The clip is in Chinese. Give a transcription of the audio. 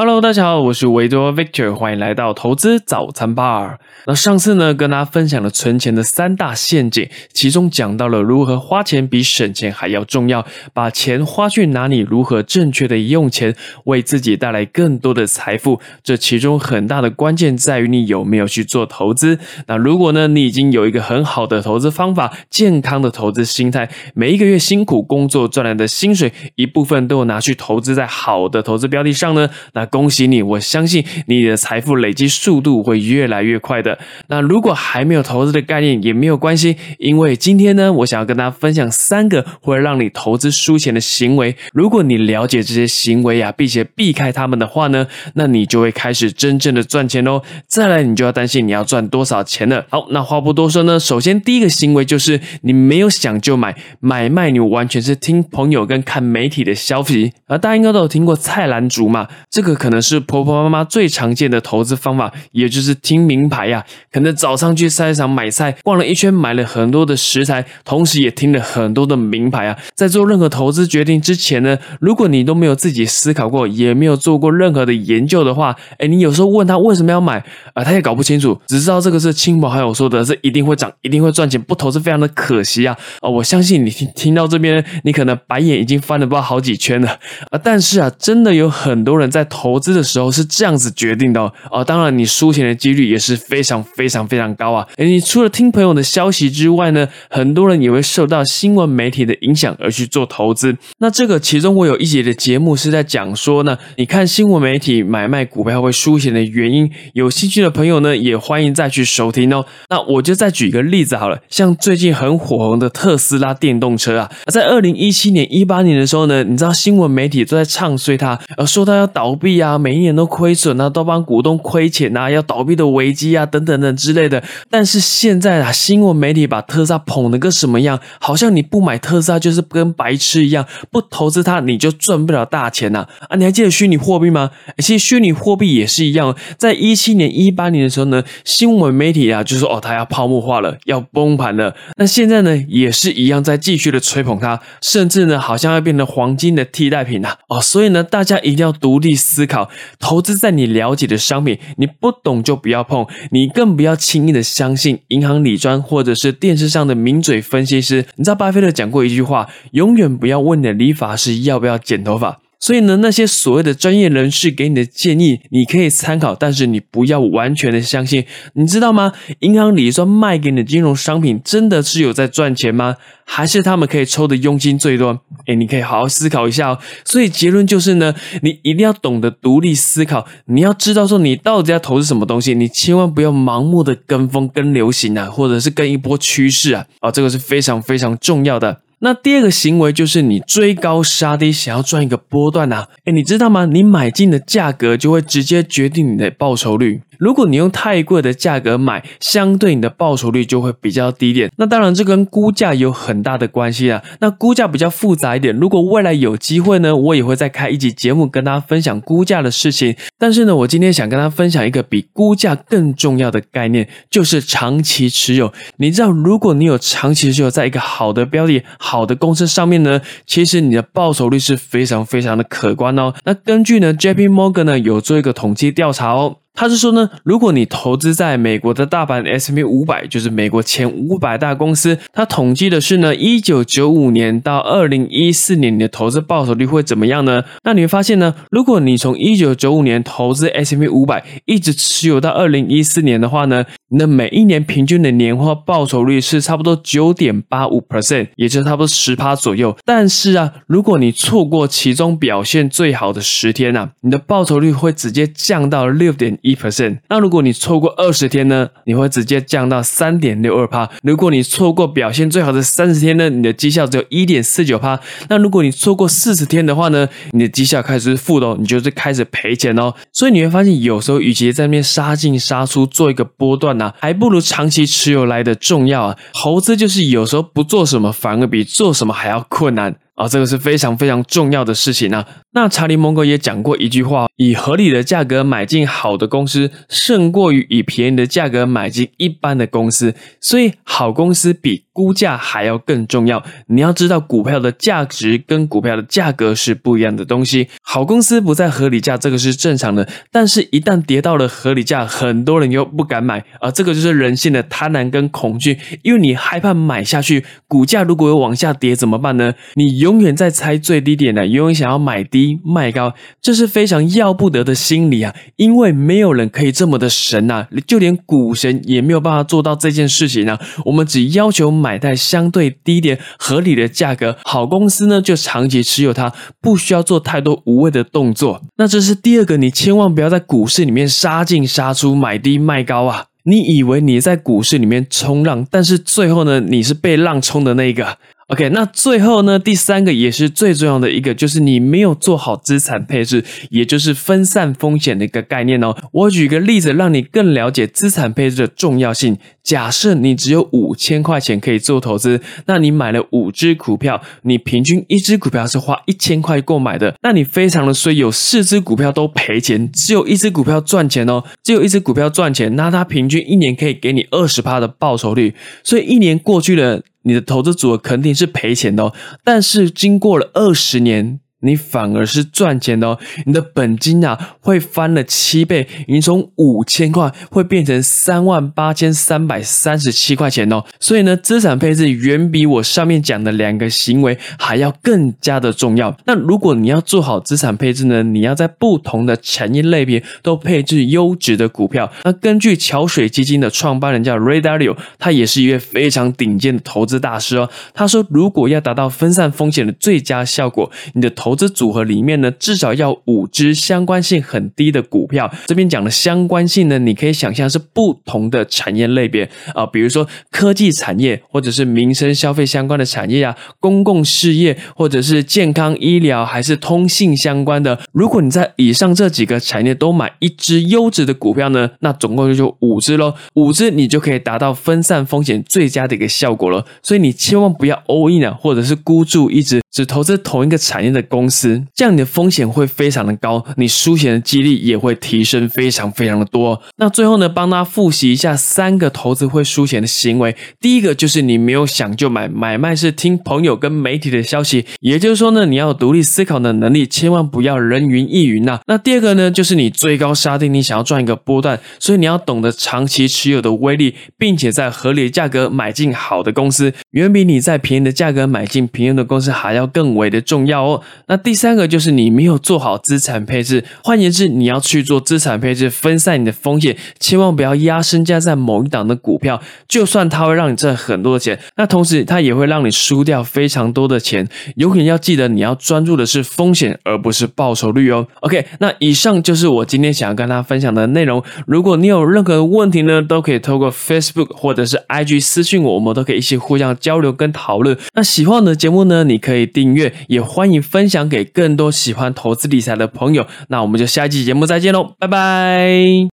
Hello，大家好，我是维多 Victor，欢迎来到投资早餐 bar。那上次呢，跟大家分享了存钱的三大陷阱，其中讲到了如何花钱比省钱还要重要，把钱花去哪里，如何正确的用钱，为自己带来更多的财富。这其中很大的关键在于你有没有去做投资。那如果呢，你已经有一个很好的投资方法，健康的投资心态，每一个月辛苦工作赚来的薪水，一部分都有拿去投资在好的投资标的上呢，那。恭喜你！我相信你的财富累积速度会越来越快的。那如果还没有投资的概念也没有关系，因为今天呢，我想要跟大家分享三个会让你投资输钱的行为。如果你了解这些行为啊，并且避开他们的话呢，那你就会开始真正的赚钱喽。再来，你就要担心你要赚多少钱了。好，那话不多说呢，首先第一个行为就是你没有想就买，买卖你完全是听朋友跟看媒体的消息。而大家应该都有听过菜篮族嘛，这个。可能是婆婆妈妈最常见的投资方法，也就是听名牌呀。可能早上去菜市场买菜，逛了一圈，买了很多的食材，同时也听了很多的名牌啊。在做任何投资决定之前呢，如果你都没有自己思考过，也没有做过任何的研究的话，哎，你有时候问他为什么要买啊，他也搞不清楚，只知道这个是亲朋好友说的，是一定会涨，一定会赚钱，不投资非常的可惜啊。啊，我相信你听听到这边，你可能白眼已经翻了不知道好几圈了啊。但是啊，真的有很多人在投。投资的时候是这样子决定的哦，当然你输钱的几率也是非常非常非常高啊。诶，你除了听朋友的消息之外呢，很多人也会受到新闻媒体的影响而去做投资。那这个其中我有一节的节目是在讲说呢，你看新闻媒体买卖股票会输钱的原因，有兴趣的朋友呢也欢迎再去收听哦。那我就再举一个例子好了，像最近很火红的特斯拉电动车啊，在二零一七年、一八年的时候呢，你知道新闻媒体都在唱衰它，而说它要倒闭。啊，每一年都亏损啊，都帮股东亏钱啊，要倒闭的危机啊，等等等之类的。但是现在啊，新闻媒体把特斯拉捧得个什么样？好像你不买特斯拉就是跟白痴一样，不投资它你就赚不了大钱呐！啊，你还记得虚拟货币吗？其实虚拟货币也是一样，在一七年、一八年的时候呢，新闻媒体啊就说哦，它要泡沫化了，要崩盘了。那现在呢，也是一样在继续的吹捧它，甚至呢，好像要变成黄金的替代品呐！哦，所以呢，大家一定要独立思。思考投资在你了解的商品，你不懂就不要碰，你更不要轻易的相信银行理专或者是电视上的名嘴分析师。你知道巴菲特讲过一句话，永远不要问你的理发师要不要剪头发。所以呢，那些所谓的专业人士给你的建议，你可以参考，但是你不要完全的相信。你知道吗？银行理专卖给你的金融商品，真的是有在赚钱吗？还是他们可以抽的佣金最多？哎，你可以好好思考一下哦。所以结论就是呢，你一定要懂得独立思考，你要知道说你到底要投资什么东西，你千万不要盲目的跟风、跟流行啊，或者是跟一波趋势啊，啊，这个是非常非常重要的。那第二个行为就是你追高杀低，想要赚一个波段啊！哎，你知道吗？你买进的价格就会直接决定你的报酬率。如果你用太贵的价格买，相对你的报酬率就会比较低点。那当然，这跟估价有很大的关系啊。那估价比较复杂一点。如果未来有机会呢，我也会再开一集节目跟大家分享估价的事情。但是呢，我今天想跟大家分享一个比估价更重要的概念，就是长期持有。你知道，如果你有长期持有在一个好的标的、好的公司上面呢，其实你的报酬率是非常非常的可观哦。那根据呢，J.P. Morgan 呢有做一个统计调查哦。他是说呢，如果你投资在美国的大盘 S M P 五百，就是美国前五百大公司，他统计的是呢，一九九五年到二零一四年你的投资报酬率会怎么样呢？那你会发现呢，如果你从一九九五年投资 S M P 五百，一直持有到二零一四年的话呢，那每一年平均的年化报酬率是差不多九点八五 percent，也就是差不多十趴左右。但是啊，如果你错过其中表现最好的十天啊，你的报酬率会直接降到六点一。一 percent，那如果你错过二十天呢？你会直接降到三点六二帕。如果你错过表现最好的三十天呢？你的绩效只有一点四九帕。那如果你错过四十天的话呢？你的绩效开始是负的哦，你就是开始赔钱哦。所以你会发现，有时候与其在那边杀进杀出做一个波段呢，还不如长期持有来的重要啊。投资就是有时候不做什么，反而比做什么还要困难。啊，这个是非常非常重要的事情啊。那查理·蒙格也讲过一句话：以合理的价格买进好的公司，胜过于以便宜的价格买进一般的公司。所以，好公司比估价还要更重要。你要知道股票的价值跟股票的价格是不一样的东西。好公司不在合理价，这个是正常的。但是，一旦跌到了合理价，很多人又不敢买啊，这个就是人性的贪婪跟恐惧，因为你害怕买下去，股价如果又往下跌怎么办呢？你永远在猜最低点的，永远想要买低卖高，这是非常要不得的心理啊！因为没有人可以这么的神呐，就连股神也没有办法做到这件事情啊。我们只要求买在相对低点、合理的价格，好公司呢就长期持有它，不需要做太多无谓的动作。那这是第二个，你千万不要在股市里面杀进杀出，买低卖高啊！你以为你在股市里面冲浪，但是最后呢，你是被浪冲的那个。OK，那最后呢，第三个也是最重要的一个，就是你没有做好资产配置，也就是分散风险的一个概念哦。我举个例子，让你更了解资产配置的重要性。假设你只有五千块钱可以做投资，那你买了五只股票，你平均一只股票是花一千块购买的，那你非常的衰，有四只股票都赔钱，只有一只股票赚钱哦，只有一只股票赚钱，那它平均一年可以给你二十趴的报酬率，所以一年过去了。你的投资组合肯定是赔钱的哦，但是经过了二十年。你反而是赚钱的哦，你的本金啊会翻了七倍，你从五千块会变成三万八千三百三十七块钱哦。所以呢，资产配置远比我上面讲的两个行为还要更加的重要。那如果你要做好资产配置呢，你要在不同的产业类别都配置优质的股票。那根据桥水基金的创办人叫 Ray Dalio，他也是一位非常顶尖的投资大师哦。他说，如果要达到分散风险的最佳效果，你的投投资组合里面呢，至少要五只相关性很低的股票。这边讲的相关性呢，你可以想象是不同的产业类别啊，比如说科技产业，或者是民生消费相关的产业啊，公共事业，或者是健康医疗，还是通信相关的。如果你在以上这几个产业都买一只优质的股票呢，那总共就就五只喽，五只你就可以达到分散风险最佳的一个效果了。所以你千万不要 all in 啊，或者是孤注一掷。只投资同一个产业的公司，这样你的风险会非常的高，你输钱的几率也会提升非常非常的多。那最后呢，帮大家复习一下三个投资会输钱的行为。第一个就是你没有想就买，买卖是听朋友跟媒体的消息，也就是说呢，你要独立思考的能力，千万不要人云亦云呐。那第二个呢，就是你追高杀低，你想要赚一个波段，所以你要懂得长期持有的威力，并且在合理的价格买进好的公司，远比你在便宜的价格买进平庸的公司还要。更为的重要哦。那第三个就是你没有做好资产配置，换言之，你要去做资产配置，分散你的风险，千万不要压身家在某一档的股票，就算它会让你赚很多的钱，那同时它也会让你输掉非常多的钱。有可能要记得，你要专注的是风险，而不是报酬率哦。OK，那以上就是我今天想要跟大家分享的内容。如果你有任何问题呢，都可以透过 Facebook 或者是 IG 私信我，我们都可以一起互相交流跟讨论。那喜欢我的节目呢，你可以。订阅也欢迎分享给更多喜欢投资理财的朋友。那我们就下一期节目再见喽，拜拜。